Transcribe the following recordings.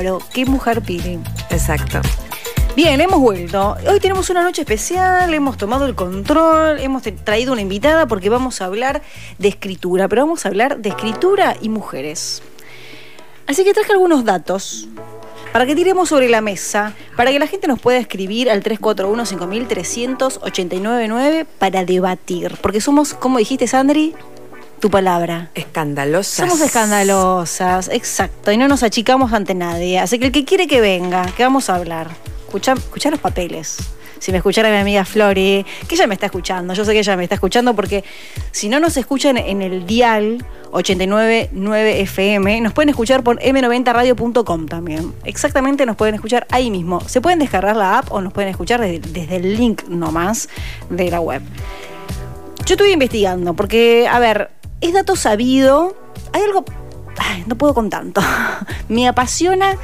pero qué mujer Pili. Exacto. Bien, hemos vuelto. Hoy tenemos una noche especial, hemos tomado el control, hemos traído una invitada porque vamos a hablar de escritura, pero vamos a hablar de escritura y mujeres. Así que traje algunos datos para que tiremos sobre la mesa, para que la gente nos pueda escribir al 341-5389 para debatir. Porque somos, como dijiste, Sandri, tu palabra. Escandalosas. Somos escandalosas, exacto, y no nos achicamos ante nadie. Así que el que quiere que venga, que vamos a hablar. Escucha, escucha los papeles si me escuchara mi amiga Flori, que ella me está escuchando, yo sé que ella me está escuchando porque si no nos escuchan en el dial 899 FM, nos pueden escuchar por m90radio.com también. Exactamente nos pueden escuchar ahí mismo. Se pueden descargar la app o nos pueden escuchar desde, el link nomás de la web. Yo estuve investigando porque, a ver, es dato sabido, hay algo... no puedo con tanto. me apasiona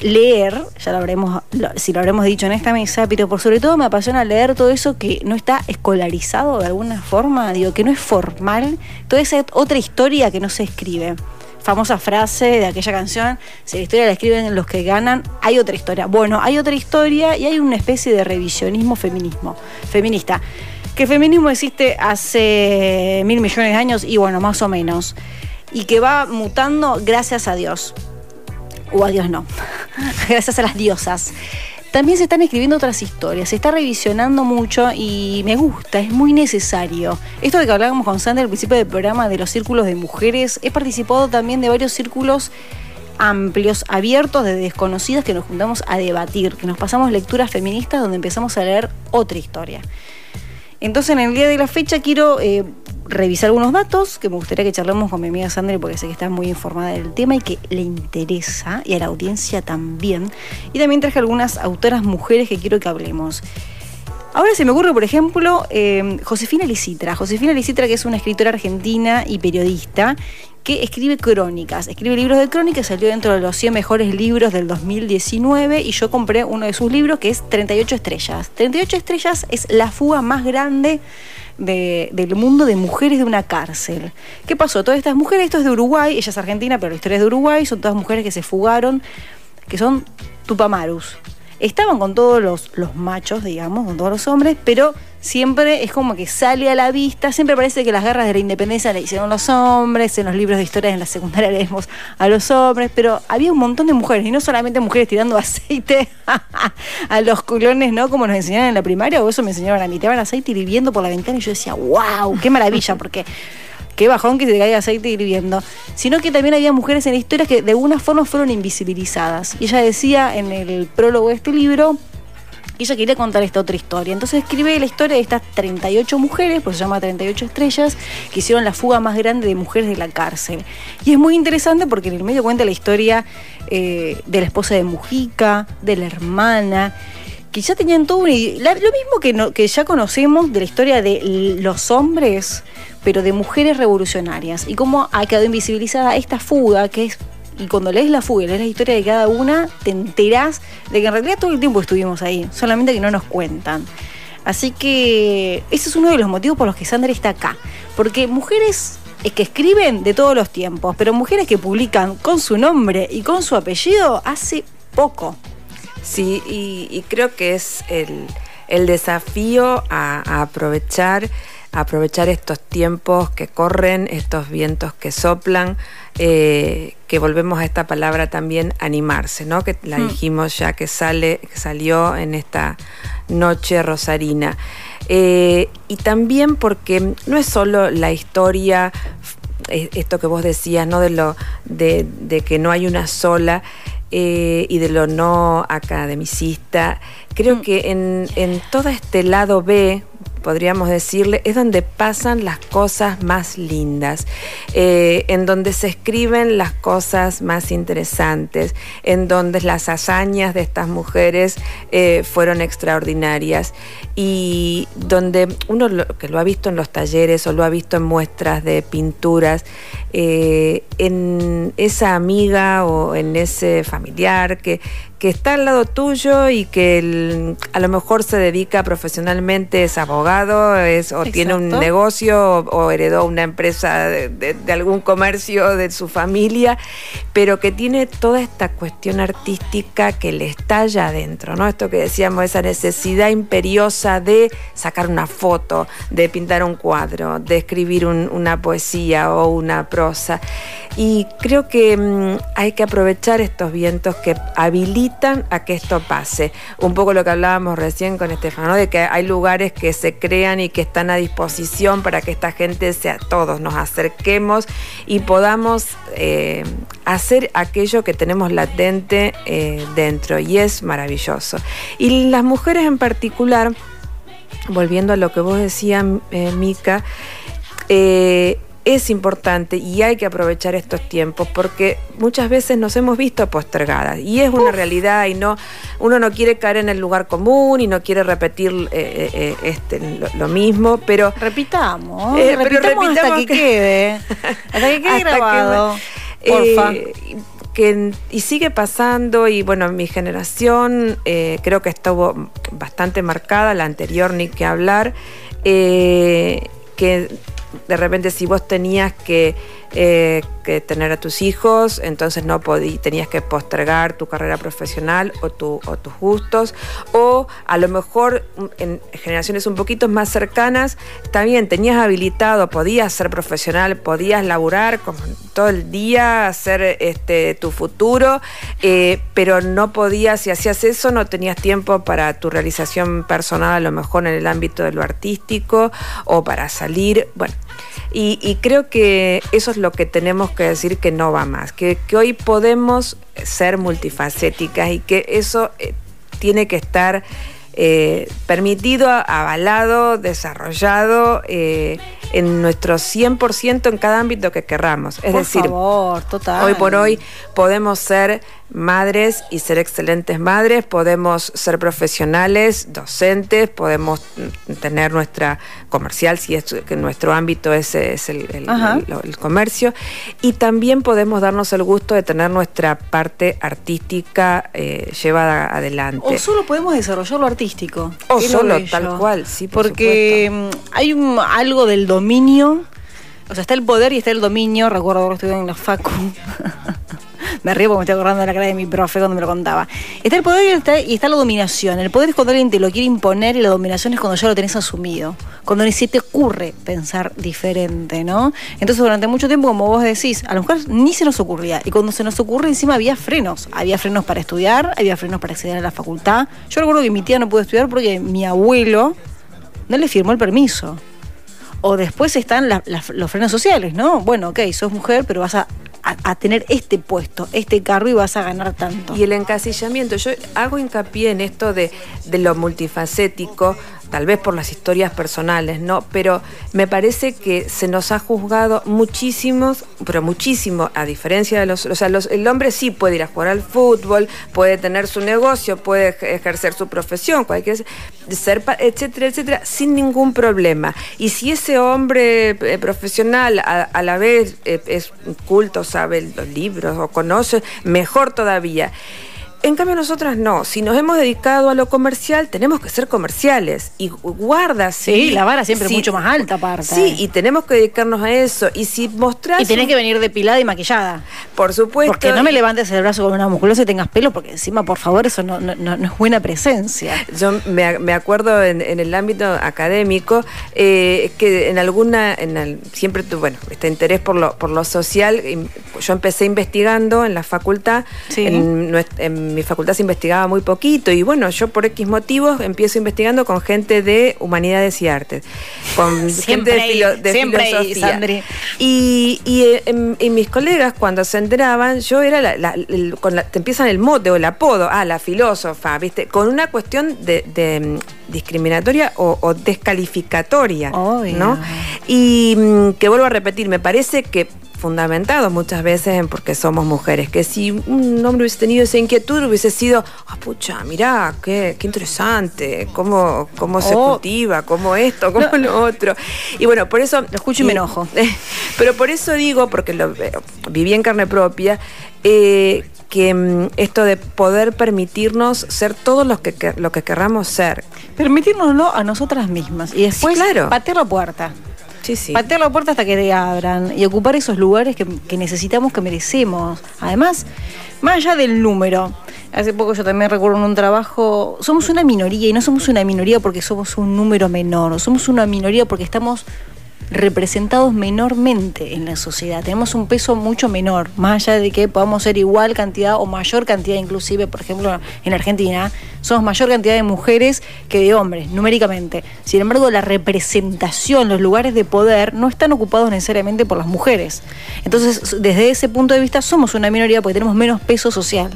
leer, ya lo habremos, si lo habremos dicho en esta mesa, pero por sobre todo me apasiona leer todo eso que no está escolarizado de alguna forma, digo, que no es formal, toda esa otra historia que no se escribe. Famosa frase de aquella canción, si la historia la escriben los que ganan, hay otra historia. Bueno, hay otra historia y hay una especie de revisionismo feminismo, feminista. Que feminismo existe hace mil millones de años y bueno, más o menos. Y que va mutando gracias a Dios o a Dios no, gracias a las diosas. También se están escribiendo otras historias, se está revisionando mucho y me gusta, es muy necesario. Esto de que hablábamos con Sandra al principio del programa de los círculos de mujeres, he participado también de varios círculos amplios, abiertos de desconocidas que nos juntamos a debatir, que nos pasamos lecturas feministas donde empezamos a leer otra historia. Entonces en el día de la fecha quiero eh, revisar algunos datos que me gustaría que charlemos con mi amiga Sandra porque sé que está muy informada del tema y que le interesa y a la audiencia también. Y también traje algunas autoras mujeres que quiero que hablemos. Ahora se me ocurre, por ejemplo, eh, Josefina Licitra. Josefina Licitra, que es una escritora argentina y periodista, que escribe crónicas. Escribe libros de crónicas, salió dentro de los 100 mejores libros del 2019 y yo compré uno de sus libros que es 38 estrellas. 38 estrellas es la fuga más grande del mundo de mujeres de una cárcel. ¿Qué pasó? Todas estas mujeres, esto es de Uruguay, ella es argentina, pero la historia es de Uruguay, son todas mujeres que se fugaron, que son tupamarus estaban con todos los, los machos, digamos, con todos los hombres, pero siempre es como que sale a la vista, siempre parece que las guerras de la independencia le hicieron los hombres, en los libros de historia en la secundaria leemos a los hombres, pero había un montón de mujeres, y no solamente mujeres tirando aceite a los culones, ¿no? Como nos enseñaron en la primaria, o eso me enseñaron a mí, te van aceite hirviendo por la ventana y yo decía, wow, qué maravilla, porque qué bajón que se caiga aceite hirviendo, sino que también había mujeres en la historia que de alguna forma fueron invisibilizadas. Y ella decía en el prólogo de este libro que ella quería contar esta otra historia. Entonces escribe la historia de estas 38 mujeres, pues se llama 38 estrellas, que hicieron la fuga más grande de mujeres de la cárcel. Y es muy interesante porque en el medio cuenta la historia eh, de la esposa de Mujica, de la hermana, que ya tenían todo un... Lo mismo que, que ya conocemos de la historia de los hombres pero de mujeres revolucionarias y cómo ha quedado invisibilizada esta fuga que es y cuando lees la fuga lees la historia de cada una, te enterás de que en realidad todo el tiempo estuvimos ahí, solamente que no nos cuentan. Así que ese es uno de los motivos por los que Sandra está acá. Porque mujeres es que escriben de todos los tiempos, pero mujeres que publican con su nombre y con su apellido hace poco. Sí, y, creo que es el, desafío a aprovechar aprovechar estos tiempos que corren, estos vientos que soplan, eh, que volvemos a esta palabra también animarse, ¿no? Que la mm. dijimos ya que sale, que salió en esta noche rosarina. Eh, y también porque no es solo la historia, eh, esto que vos decías, ¿no? De lo de, que no hay una sola. y de lo no academicista. Creo mm. que en, en todo este lado B, podríamos decirle, es donde pasan las cosas más lindas, eh, en donde se escriben las cosas más interesantes, en donde las hazañas de estas mujeres eh, fueron extraordinarias y donde uno que lo ha visto en los talleres o lo ha visto en muestras de pinturas, eh, en esa amiga o en ese familiar que, que está al lado tuyo y que a lo mejor se dedica profesionalmente, es abogado, es, o tiene un negocio o, heredó una empresa de, algún comercio de su familia, pero que tiene toda esta cuestión artística que le estalla adentro, ¿no? Esto que decíamos, esa necesidad imperiosa de sacar una foto, de pintar un cuadro, de escribir una poesía o una prosa. Y creo que mm, hay que aprovechar estos vientos que habilitan a que esto pase. Un poco lo que hablábamos recién con Estefano, de que hay lugares que se crean y que están a disposición para que esta gente sea todos, nos acerquemos y podamos eh, hacer aquello que tenemos latente eh, dentro. Y es maravilloso. Y las mujeres en particular, volviendo a lo que vos decías, eh, Mica, es importante y hay que aprovechar estos tiempos porque muchas veces nos hemos visto postergadas y es una realidad y no uno no quiere caer en el lugar común y no quiere repetir eh, eh, eh, este, lo, mismo, pero repitamos, repitamos, hasta que, quede, hasta que quede grabado. porfa. y sigue pasando y bueno, mi generación creo que estuvo bastante marcada, la anterior ni que hablar, que de repente si vos tenías que eh, que tener a tus hijos, entonces no podí, tenías que postergar tu carrera profesional o, tu, o tus gustos, o a lo mejor en generaciones un poquito más cercanas, también tenías habilitado, podías ser profesional, podías laburar como todo el día, hacer este, tu futuro, eh, pero no podías, si hacías eso, no tenías tiempo para tu realización personal, a lo mejor en el ámbito de lo artístico o para salir, bueno. Y, creo que eso es lo que tenemos que decir que no va más, que, hoy podemos ser multifacéticas y que eso eh, tiene que estar eh, permitido, avalado, desarrollado eh, en nuestro 100% en cada ámbito que querramos. Es decir, hoy por hoy podemos ser madres y ser excelentes madres, podemos ser profesionales, docentes, podemos tener nuestra comercial, si es que nuestro ámbito es, es el, comercio, y también podemos darnos el gusto de tener nuestra parte artística eh, llevada adelante. O solo podemos desarrollar lo artístico. O solo, tal cual, sí. Porque mm, hay un, algo del dominio, o sea, está el poder y está el dominio, recuerdo que estuve en la facu. me río porque me estoy acordando de la cara de mi profe cuando me lo contaba. Está el poder y está, y está la dominación. El poder es cuando alguien te lo quiere imponer y la dominación es cuando ya lo tenés asumido. Cuando ni se te ocurre pensar diferente, ¿no? Entonces durante mucho tiempo, como vos decís, a lo mejor ni se nos ocurría. Y cuando se nos ocurre encima había frenos. Había frenos para estudiar, había frenos para acceder a la facultad. Yo recuerdo que mi tía no pudo estudiar porque mi abuelo no le firmó el permiso. O después están los frenos sociales, ¿no? Bueno, ok, sos mujer, pero vas a a, tener este puesto, este cargo y vas a ganar tanto. Y el encasillamiento, yo hago hincapié en esto de, de lo multifacético, tal vez por las historias personales, ¿no? Pero me parece que se nos ha juzgado muchísimos, pero muchísimo, a diferencia de los, o sea, el hombre sí puede ir a jugar al fútbol, puede tener su negocio, puede ejercer su profesión, cualquier ser, etcétera, etcétera, sin ningún problema. Y si ese hombre eh, profesional a, la vez eh, es culto, sabe los libros o conoce, mejor todavía. En cambio nosotras no, si nos hemos dedicado a lo comercial, tenemos que ser comerciales y guarda, sí. la vara siempre es mucho más alta aparte. Sí, y tenemos que dedicarnos a eso. Y si mostrás... Y tenés que venir depilada y maquillada. Por supuesto. Porque no me levantes el brazo con una musculosa y tengas pelo, porque encima, por favor, eso no, es buena presencia. Yo me, acuerdo en, el ámbito académico eh, que en alguna, en siempre tuve, bueno, este interés por lo, por lo social, yo empecé investigando en la facultad, en, en mi facultad se investigaba muy poquito y bueno, yo por X motivos empiezo investigando con gente de humanidades y artes, con gente de, filosofía. y, y en, mis colegas cuando se enteraban, yo era la, te empiezan el mote o el apodo, ah, la filósofa, ¿viste? Con una cuestión de, mm, discriminatoria o, descalificatoria, ¿no? Y mm, que vuelvo a repetir, me parece que fundamentado muchas veces en porque somos mujeres, que si un hombre hubiese tenido esa inquietud hubiese sido, ah, pucha, mirá, qué, qué interesante, cómo, cómo se oh. cultiva, cómo esto, cómo lo otro. Y bueno, por eso... Lo escucho y, me enojo. Pero por eso digo, porque lo viví en carne propia, eh, que mm, esto de poder permitirnos ser todos los que, que- lo que querramos ser. Permitírnoslo a nosotras mismas. Y después Sí, claro. patear la puerta. Sí. Patear la puerta hasta que te abran y ocupar esos lugares que, que necesitamos, que merecemos. Además, más allá del número, hace poco yo también recuerdo en un trabajo, somos una minoría y no somos una minoría porque somos un número menor, somos una minoría porque estamos representados menormente en la sociedad. Tenemos un peso mucho menor, más allá de que podamos ser igual cantidad o mayor cantidad, inclusive, por ejemplo, en Argentina, somos mayor cantidad de mujeres que de hombres, numéricamente. Sin embargo, la representación, los lugares de poder, no están ocupados necesariamente por las mujeres. Entonces, desde ese punto de vista, somos una minoría porque tenemos menos peso social.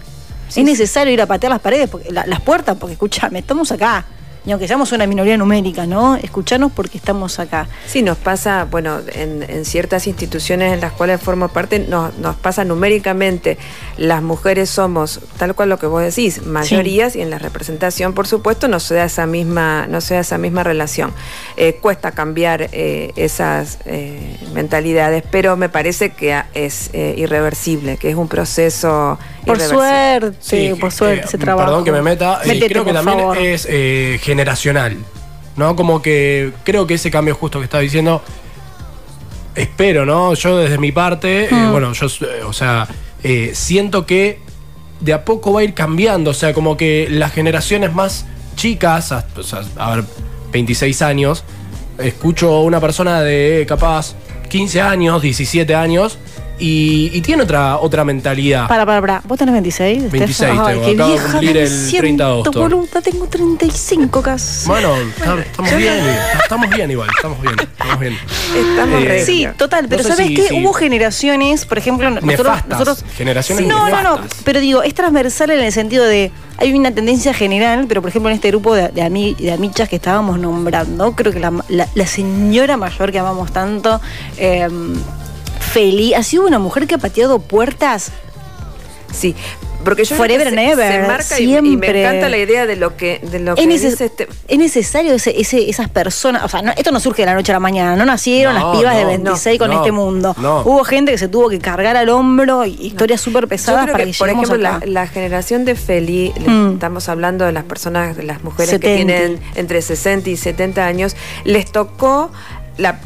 Sí, es necesario ir a patear las paredes, porque, la- las puertas, porque escúchame, estamos acá. Y aunque seamos una minoría numérica, ¿no? Escuchanos porque estamos acá. Sí, nos pasa, bueno, en, en ciertas instituciones en las cuales formo parte, nos, nos pasa numéricamente, las mujeres somos, tal cual lo que vos decís, mayorías y en la representación, por supuesto, no se da esa misma, no se da esa misma relación. Eh, cuesta cambiar eh, esas eh, mentalidades, pero me parece que es eh, irreversible, que es un proceso Por suerte, Sí, por eh, suerte, ese trabajo. Perdón que me meta. eh, Métete, creo que también favor. es eh, generacional. ¿No? Como que creo que ese cambio justo que está diciendo. Espero, ¿no? Yo desde mi parte, eh, Mm. bueno, yo, eh, o sea, eh, siento que de a poco va a ir cambiando. O sea, como que las generaciones más chicas, a, o sea, a ver, 26 años, escucho a una persona de capaz 15 años, 17 años, y, y tiene otra, otra mentalidad. Para, para, para. ¿Vos tenés 26? 26 Steph? Ay, tengo. qué Acabo de vieja cumplir me el siento, 30 de agosto. boluda, tengo 35 casi. Bueno, estamos bien, estamos bien igual, estamos bien, estamos bien. Estamos Eh. Sí, total, pero No sé ¿sabes si- qué? si- Hubo generaciones, por ejemplo, nosotros. Nefastas, nosotros generaciones no, no, no, pero digo, es transversal en el sentido de. Hay una tendencia general, pero por ejemplo en este grupo de, de, ami- de amichas que estábamos nombrando, creo que la, la- la señora mayor que amamos tanto, eh, Feli, ha sido una mujer que ha pateado puertas Sí, porque yo creo Forever que and se, ever, se marca y- y, me siempre. encanta la idea de lo que, de lo que es, neces- dice este, es necesario ese, ese- esas personas, o sea, no- esto no surge de la noche a la mañana, no nacieron No, las pibas de no, 26 con no, este mundo. no. Hubo gente que se tuvo que cargar al hombro, y historias súper pesadas creo para que, que, por ejemplo, la, acá. la generación de Feli, Mm. estamos hablando de las personas, de las mujeres 70. que tienen entre 60 y 70 años, les tocó la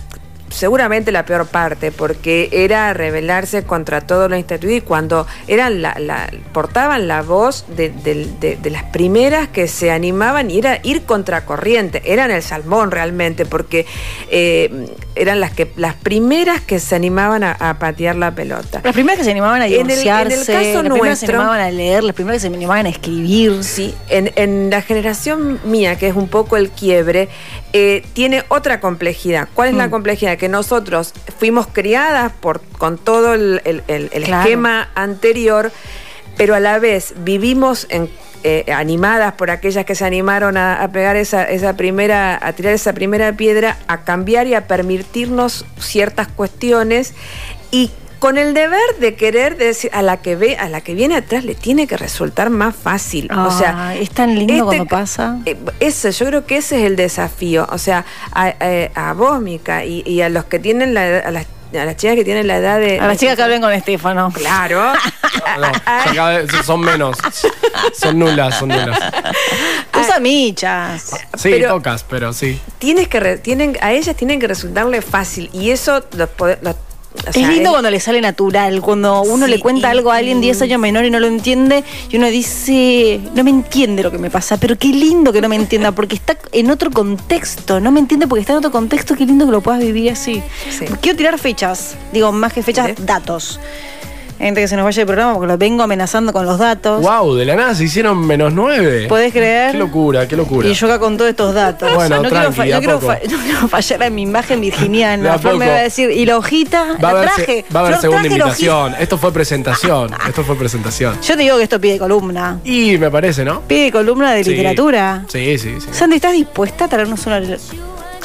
seguramente la peor parte, porque era rebelarse contra todo lo instituido y cuando eran la, la- portaban la voz de, de- de- de las primeras que se animaban y era ir contracorriente, eran el salmón realmente, porque eh, eran las que las primeras que se animaban a, a patear la pelota. Las primeras que se animaban a En el- en el divorciarse, caso las primeras que se animaban a leer, las primeras que se animaban a escribir. Sí, en, en la generación mía, que es un poco el quiebre, eh, tiene otra complejidad. ¿Cuál es la Mm. complejidad? Que nosotros fuimos criadas por, con todo el, el- el- el Claro. esquema anterior, pero a la vez vivimos en- eh, animadas por aquellas que se animaron a, a pegar esa, esa primera, a tirar esa primera piedra, a cambiar y a permitirnos ciertas cuestiones y con el deber de querer decir a la que ve, a la que viene atrás le tiene que resultar más fácil. o sea, es tan lindo este- cuando pasa. eh, ese, yo creo que ese es el desafío. O sea, a, a- a vos, Mica, y, y a los que tienen la edad- a las, a las chicas que tienen la edad de. A las chicas que hablen con Estefano. Claro. No, son, menos, son nulas, son nulas. Tus amichas. Sí, Pero- tocas, pero sí. Tienes que re- tienen, a ellas tienen que resultarle fácil. Y eso los- o Es lindo es- cuando le sale natural, cuando uno Sí, le cuenta y- algo a alguien y- 10 años menor y no lo entiende, y uno dice, no me entiende lo que me pasa, pero qué lindo que no me entienda, porque está en otro contexto, no me entiende porque está en otro contexto, qué lindo que lo puedas vivir así. Sí. Quiero tirar fechas, digo, más que fechas, ¿Sí? datos. Gente que se nos vaya el programa porque lo vengo amenazando con los datos. Wow, de la nada se hicieron menos nueve. ¿Podés creer? Qué locura, qué locura. Y yo acá con todos estos datos. Bueno, no, quiero, tranqui, no quiero poco. fa- no quiero fallar a mi imagen virginiana. Flor me va a decir, ¿y la hojita? Va la traje. va a haber segunda invitación. Esto fue presentación. Esto fue presentación. Yo te digo que esto pide columna. Y me parece, ¿no? Pide columna de Sí. literatura. Sí, sí, sí. Sandy, ¿estás dispuesta a traernos una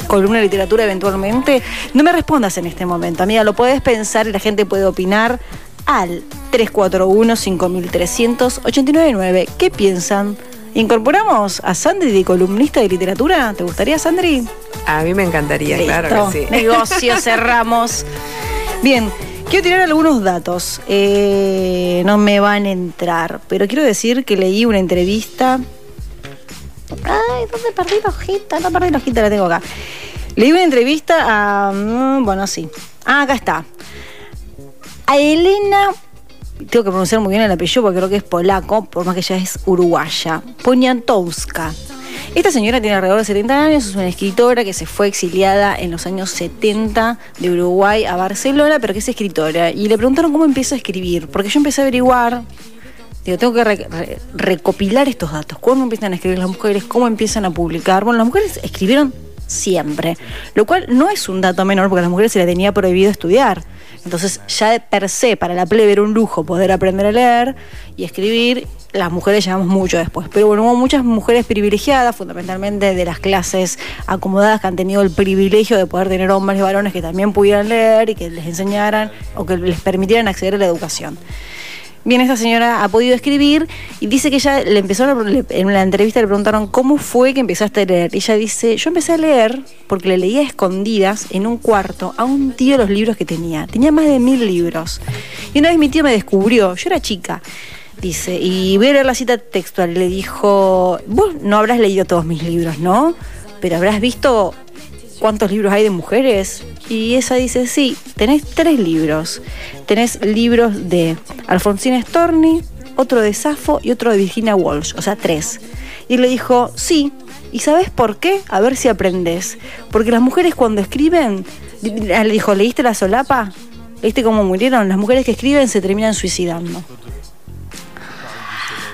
columna de literatura eventualmente? No me respondas en este momento, amiga. Lo puedes pensar y la gente puede opinar al 341-5300-899. ¿Qué piensan? ¿Incorporamos a Sandy de columnista de literatura? ¿Te gustaría, Sandri? A mí me encantaría, claro que sí. Negocio, cerramos. Bien, Quiero tirar algunos datos. Eh, no me van a entrar, pero quiero decir que leí una entrevista. Ay, ¿dónde perdí la hojita? No perdí la hojita, la tengo acá. Leí una entrevista a. mm, Bueno, sí. Ah, acá está. A Elena. Tengo que pronunciar muy bien el apellido porque creo que es polaco, por más que ella es uruguaya. Poniatowska. Esta señora tiene alrededor de 70 años, es una escritora que se fue exiliada en los años 70 de Uruguay a Barcelona, pero que es escritora. Y le preguntaron cómo empieza a escribir, porque yo empecé a averiguar, digo, tengo que re- re- recopilar estos datos, cómo empiezan a escribir las mujeres, cómo empiezan a publicar. Bueno, las mujeres escribieron siempre, lo cual no es un dato menor porque a las mujeres se les tenía prohibido estudiar. Entonces ya de per se para la plebe era un lujo poder aprender a leer y escribir. Las mujeres llegamos mucho después. Pero bueno, hubo muchas mujeres privilegiadas, fundamentalmente de las clases acomodadas que han tenido el privilegio de poder tener hombres y varones que también pudieran leer y que les enseñaran o que les permitieran acceder a la educación. Bien, esta señora ha podido escribir y dice que ella le empezó en la entrevista le preguntaron cómo fue que empezaste a leer. Ella dice, yo empecé a leer porque le leía a escondidas en un cuarto a un tío los libros que tenía. Tenía más de mil libros. Y una vez mi tío me descubrió, yo era chica, dice, y voy a leer la cita textual. Le dijo, vos no habrás leído todos mis libros, ¿no? Pero habrás visto ¿cuántos libros hay de mujeres? Y esa dice, sí, tenés tres libros. Tenés libros de Alfonsina Storni, otro de Safo y otro de Virginia Walsh, o sea, tres. Y le dijo, sí, ¿y sabes por qué? A ver si aprendes. Porque las mujeres cuando escriben, le dijo, ¿leíste la solapa? ¿Leíste cómo murieron? Las mujeres que escriben se terminan suicidando.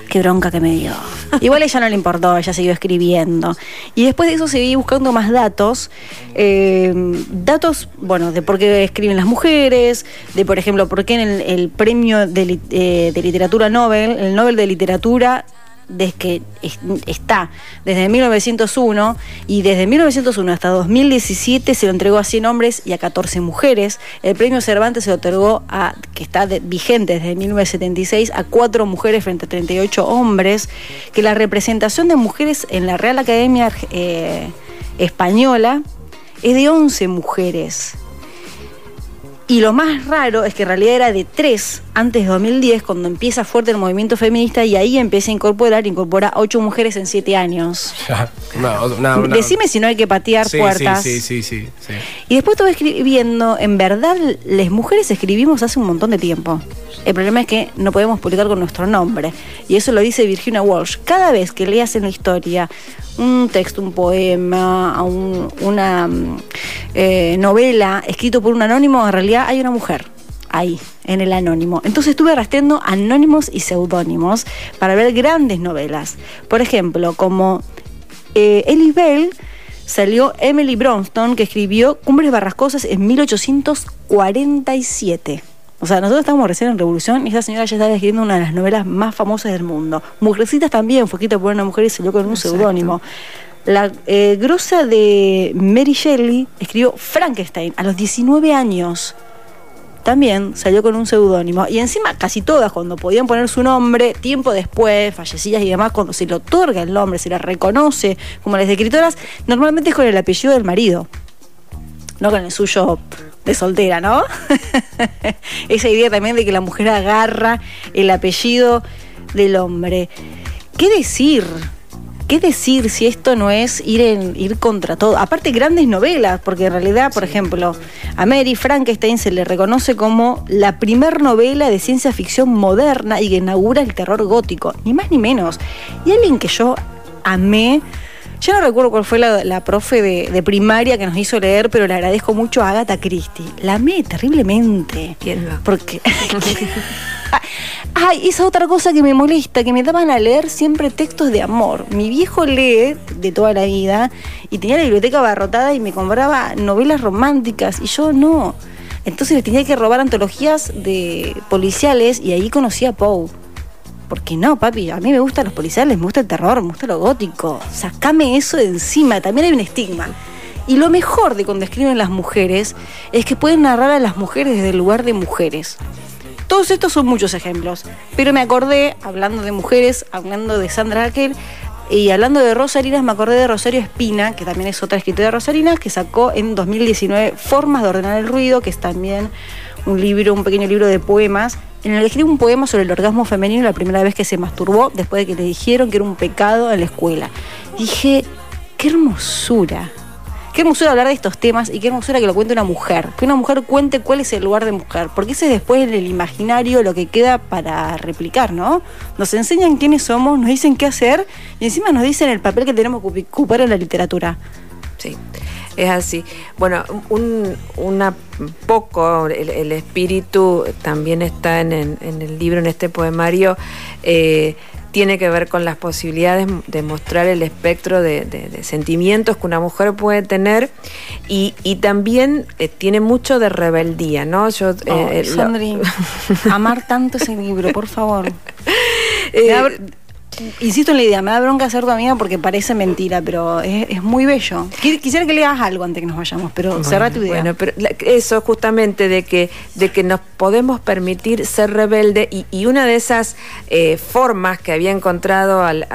Qué bronca que me dio. Igual a ella no le importó, ella siguió escribiendo. Y después de eso seguí buscando más datos. eh, datos, bueno, de por qué escriben las mujeres, de por ejemplo, por qué en el, el premio de, eh, de literatura Nobel, el Nobel de literatura desde que es- está desde 1901 y desde 1901 hasta 2017 se lo entregó a 100 hombres y a 14 mujeres. El premio Cervantes se lo otorgó a, que está de- vigente desde 1976, a 4 mujeres frente a 38 hombres. Que la representación de mujeres en la Real Academia eh, Española es de 11 mujeres. Y lo más raro es que en realidad era de tres antes de 2010, cuando empieza fuerte el movimiento feminista y ahí empieza a incorporar, incorpora ocho mujeres en siete años. Una- Decime si no hay que patear Sí, puertas. Sí, sí, sí. Y después estuve escribiendo, en verdad, las mujeres escribimos hace un montón de tiempo. El problema es que no podemos publicar con nuestro nombre. Y eso lo dice Virginia Walsh. Cada vez que leas en la historia un texto, un poema, un- una mm, eh, novela escrito por un anónimo, en realidad hay una mujer ahí, en el anónimo. Entonces estuve rastreando anónimos y seudónimos para ver grandes novelas. Por ejemplo, como eh, Bell salió Emily Bronston, que escribió Cumbres Barrascosas en 1847. O sea, nosotros estábamos recién en Revolución y esa señora ya estaba escribiendo una de las novelas más famosas del mundo. Mujercitas también fue escrita por una mujer y salió con un seudónimo. La eh, grosa de Mary Shelley escribió Frankenstein a los 19 años. También salió con un seudónimo. Y encima casi todas, cuando podían poner su nombre, tiempo después, fallecidas y demás, cuando se le otorga el nombre, se le reconoce como las escritoras, normalmente es con el apellido del marido. No con el suyo de soltera, ¿no? Esa idea también de que la mujer agarra el apellido del hombre. ¿Qué decir? ¿Qué decir si esto no es ir, en, ir contra todo? Aparte, grandes novelas, porque en realidad, por ejemplo, a Mary Frankenstein se le reconoce como la primer novela de ciencia ficción moderna y que inaugura el terror gótico, ni más ni menos. Y alguien que yo amé, yo no recuerdo cuál fue la, la profe de, de primaria que nos hizo leer, pero le agradezco mucho a Agatha Christie. La amé terriblemente. ¿Quién no? Porque. Ay, esa otra cosa que me molesta, que me daban a leer siempre textos de amor. Mi viejo lee de toda la vida y tenía la biblioteca abarrotada y me compraba novelas románticas y yo no. Entonces le tenía que robar antologías de policiales y ahí conocí a Poe. Porque no, papi, a mí me gustan los policiales, me gusta el terror, me gusta lo gótico. Sacame eso de encima, también hay un estigma. Y lo mejor de cuando escriben las mujeres es que pueden narrar a las mujeres desde el lugar de mujeres. Todos estos son muchos ejemplos, pero me acordé, hablando de mujeres, hablando de Sandra Raquel y hablando de Rosarinas, me acordé de Rosario Espina, que también es otra escritora de Rosarinas, que sacó en 2019 Formas de ordenar el ruido, que es también un libro, un pequeño libro de poemas, en el que escribe un poema sobre el orgasmo femenino la primera vez que se masturbó, después de que le dijeron que era un pecado en la escuela. dije, qué hermosura. Qué hermosura hablar de estos temas y qué hermosura que lo cuente una mujer. Que una mujer cuente cuál es el lugar de mujer. Porque ese es después en el imaginario lo que queda para replicar, ¿no? Nos enseñan quiénes somos, nos dicen qué hacer y encima nos dicen el papel que tenemos que ocupar en la literatura. Sí es así. Bueno, un una poco, el, espíritu también está en, el libro, en este poemario, eh, tiene que ver con las posibilidades de mostrar el espectro de, sentimientos que una mujer puede tener y, también eh, tiene mucho de rebeldía, ¿no? Yo, eh, amar tanto ese libro, por favor. Insisto en la idea, me da bronca ser tu amiga porque parece mentira, pero es, muy bello. Quisiera que le hagas algo antes que nos vayamos, pero cerra tu idea. Bueno, pero eso justamente de que, de que nos podemos permitir ser rebelde y, una de esas eh, formas que había encontrado al,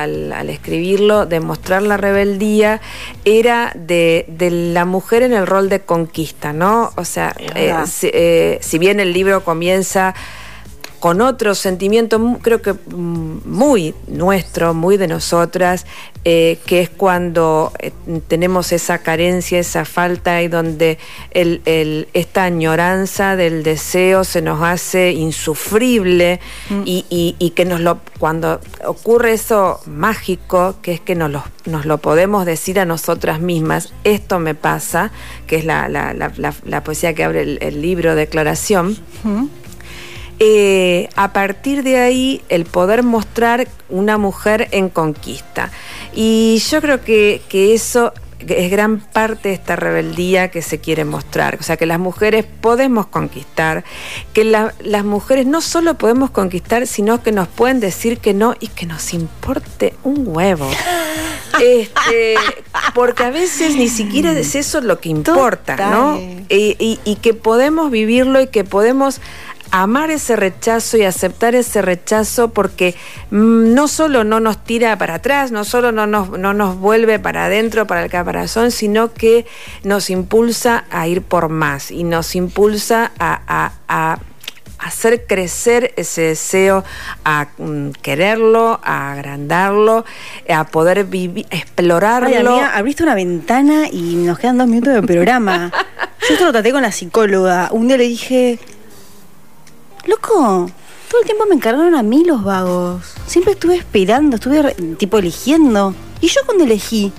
escribirlo, de mostrar la rebeldía, era de, la mujer en el rol de conquista, ¿no? O sea, eh, eh, si bien el libro comienza con otro sentimiento, creo que mm, muy nuestro, muy de nosotras, eh, que es cuando eh, tenemos esa carencia, esa falta y donde esta añoranza del deseo se nos hace insufrible mm. y, que nos lo, cuando ocurre eso mágico, que es que nos lo, nos lo podemos decir a nosotras mismas, esto me pasa, que es la, poesía que abre el, libro Declaración. Eh, a partir de ahí el poder mostrar una mujer en conquista. Y yo creo que, eso es gran parte de esta rebeldía que se quiere mostrar. O sea, que las mujeres podemos conquistar, que las mujeres no solo podemos conquistar, sino que nos pueden decir que no y que nos importe un huevo. Este, porque a veces ni siquiera es eso lo que importa, ¿no? y que podemos vivirlo y que podemos amar ese rechazo y aceptar ese rechazo porque mm, no solo no nos tira para atrás, no solo no nos, no nos vuelve para adentro, para el caparazón, sino que nos impulsa a ir por más y nos impulsa a, hacer crecer ese deseo, a mm, quererlo, a agrandarlo, a poder vivir, explorarlo. Ay, amiga, abriste una ventana y nos quedan dos minutos de programa. Yo esto lo traté con la psicóloga. Un día le dije, Loco, todo el tiempo me encargaron a mí los vagos. Siempre estuve esperando, estuve tipo eligiendo. Y yo cuando elegí,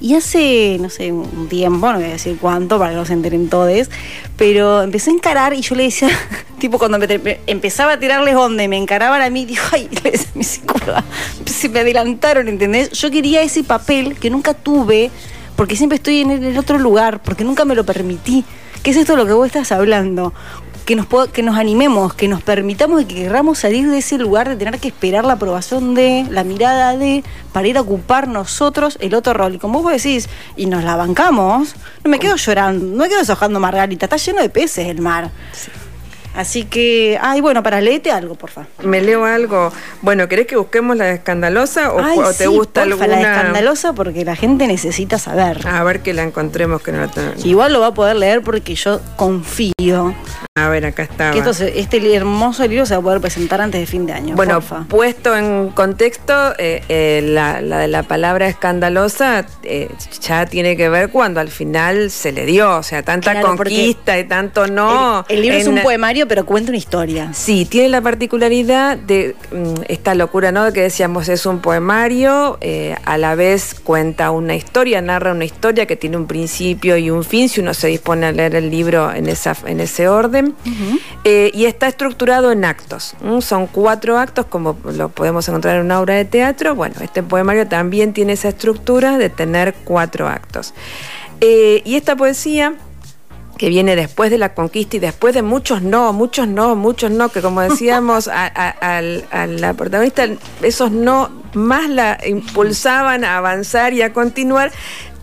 y hace, no sé, un tiempo, no voy a decir cuánto para que no se enteren todos, pero empecé a encarar y yo le decía, tipo cuando empezaba a tirarles donde me encaraban a mí, dijo, ay, mi psicóloga, se me adelantaron, ¿entendés? Yo quería ese papel que nunca tuve, porque siempre estoy en el otro lugar, porque nunca me lo permití. ¿Qué es esto de lo que vos estás hablando? Que nos, que nos animemos, que nos permitamos y que querramos salir de ese lugar de tener que esperar la aprobación de, la mirada de, para ir a ocupar nosotros el otro rol. Y como vos decís, y nos la bancamos, no me quedo llorando, no me quedo deshojando Margarita, está lleno de peces el mar. Así que, ay, bueno, para leerte algo, por favor. Me leo algo. Bueno, ¿querés que busquemos la escandalosa o, te gusta porfa, alguna? la escandalosa porque la gente necesita saber. A ver que la encontremos que no la Igual lo va a poder leer porque yo confío. A ver, acá está. Que este hermoso libro se va a poder presentar antes de fin de año. Bueno, puesto en contexto, eh, eh, la, de la palabra escandalosa eh, ya tiene que ver cuando al final se le dio, o sea, tanta conquista y tanto no. El, libro es un poemario pero cuenta una historia. Sí, tiene la particularidad de mm, esta locura, ¿no? Que decíamos, es un poemario, eh, a la vez cuenta una historia, narra una historia que tiene un principio y un fin, si uno se dispone a leer el libro en, esa, en ese orden. Eh, y está estructurado en actos. Son cuatro actos, como lo podemos encontrar en una obra de teatro. Bueno, este poemario también tiene esa estructura de tener cuatro actos. Eh, y esta poesía que viene después de la conquista y después de muchos no, muchos no, muchos no, que como decíamos a, la protagonista, esos no más la impulsaban a avanzar y a continuar,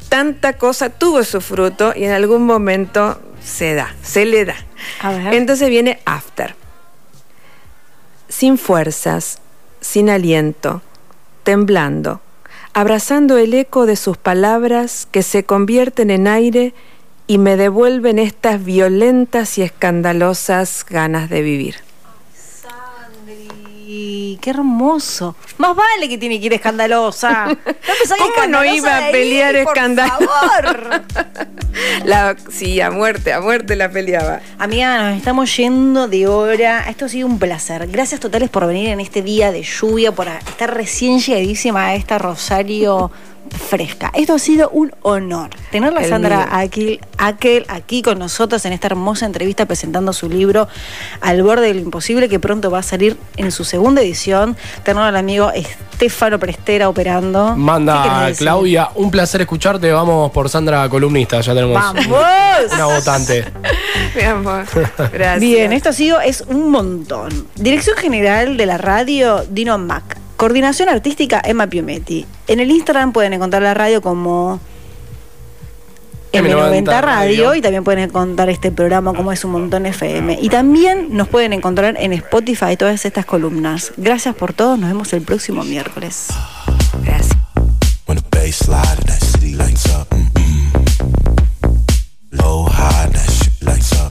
tanta cosa tuvo su fruto y en algún momento se da, se le da. Entonces viene After. Sin fuerzas, sin aliento, temblando, abrazando el eco de sus palabras que se convierten en aire y me devuelven estas violentas y escandalosas ganas de vivir. Sandri, qué hermoso. Más vale que tiene que ir escandalosa. No ¿Cómo no iba a pelear por escandalosa? favor. La, sí, a muerte, a muerte la peleaba. Amiga, nos estamos yendo de hora. Esto ha sido un placer. Gracias totales por venir en este día de lluvia, por estar recién llegadísima a esta Rosario fresca. Esto ha sido un honor. Tenerla a El Sandra. Aquil, Aquel aquí con nosotros en esta hermosa entrevista presentando su libro Al borde del imposible, que pronto va a salir en su segunda edición. Tenerlo al amigo Estefano Prestera operando. ¿Qué querés Manda? Claudia, un placer escucharte. Vamos por Sandra Columnista, ya tenemos ¡Vamos! una votante. Mi amor, gracias. Bien, esto ha sido, es un montón. Dirección General de la Radio, Dino Mac. Coordinación Artística Emma Piumetti. En el Instagram pueden encontrar la radio como M90, Radio y también pueden encontrar este programa como es un montón FM. Ah. Y también nos pueden encontrar en Spotify todas estas columnas. Gracias por todo, nos vemos el próximo miércoles. Gracias.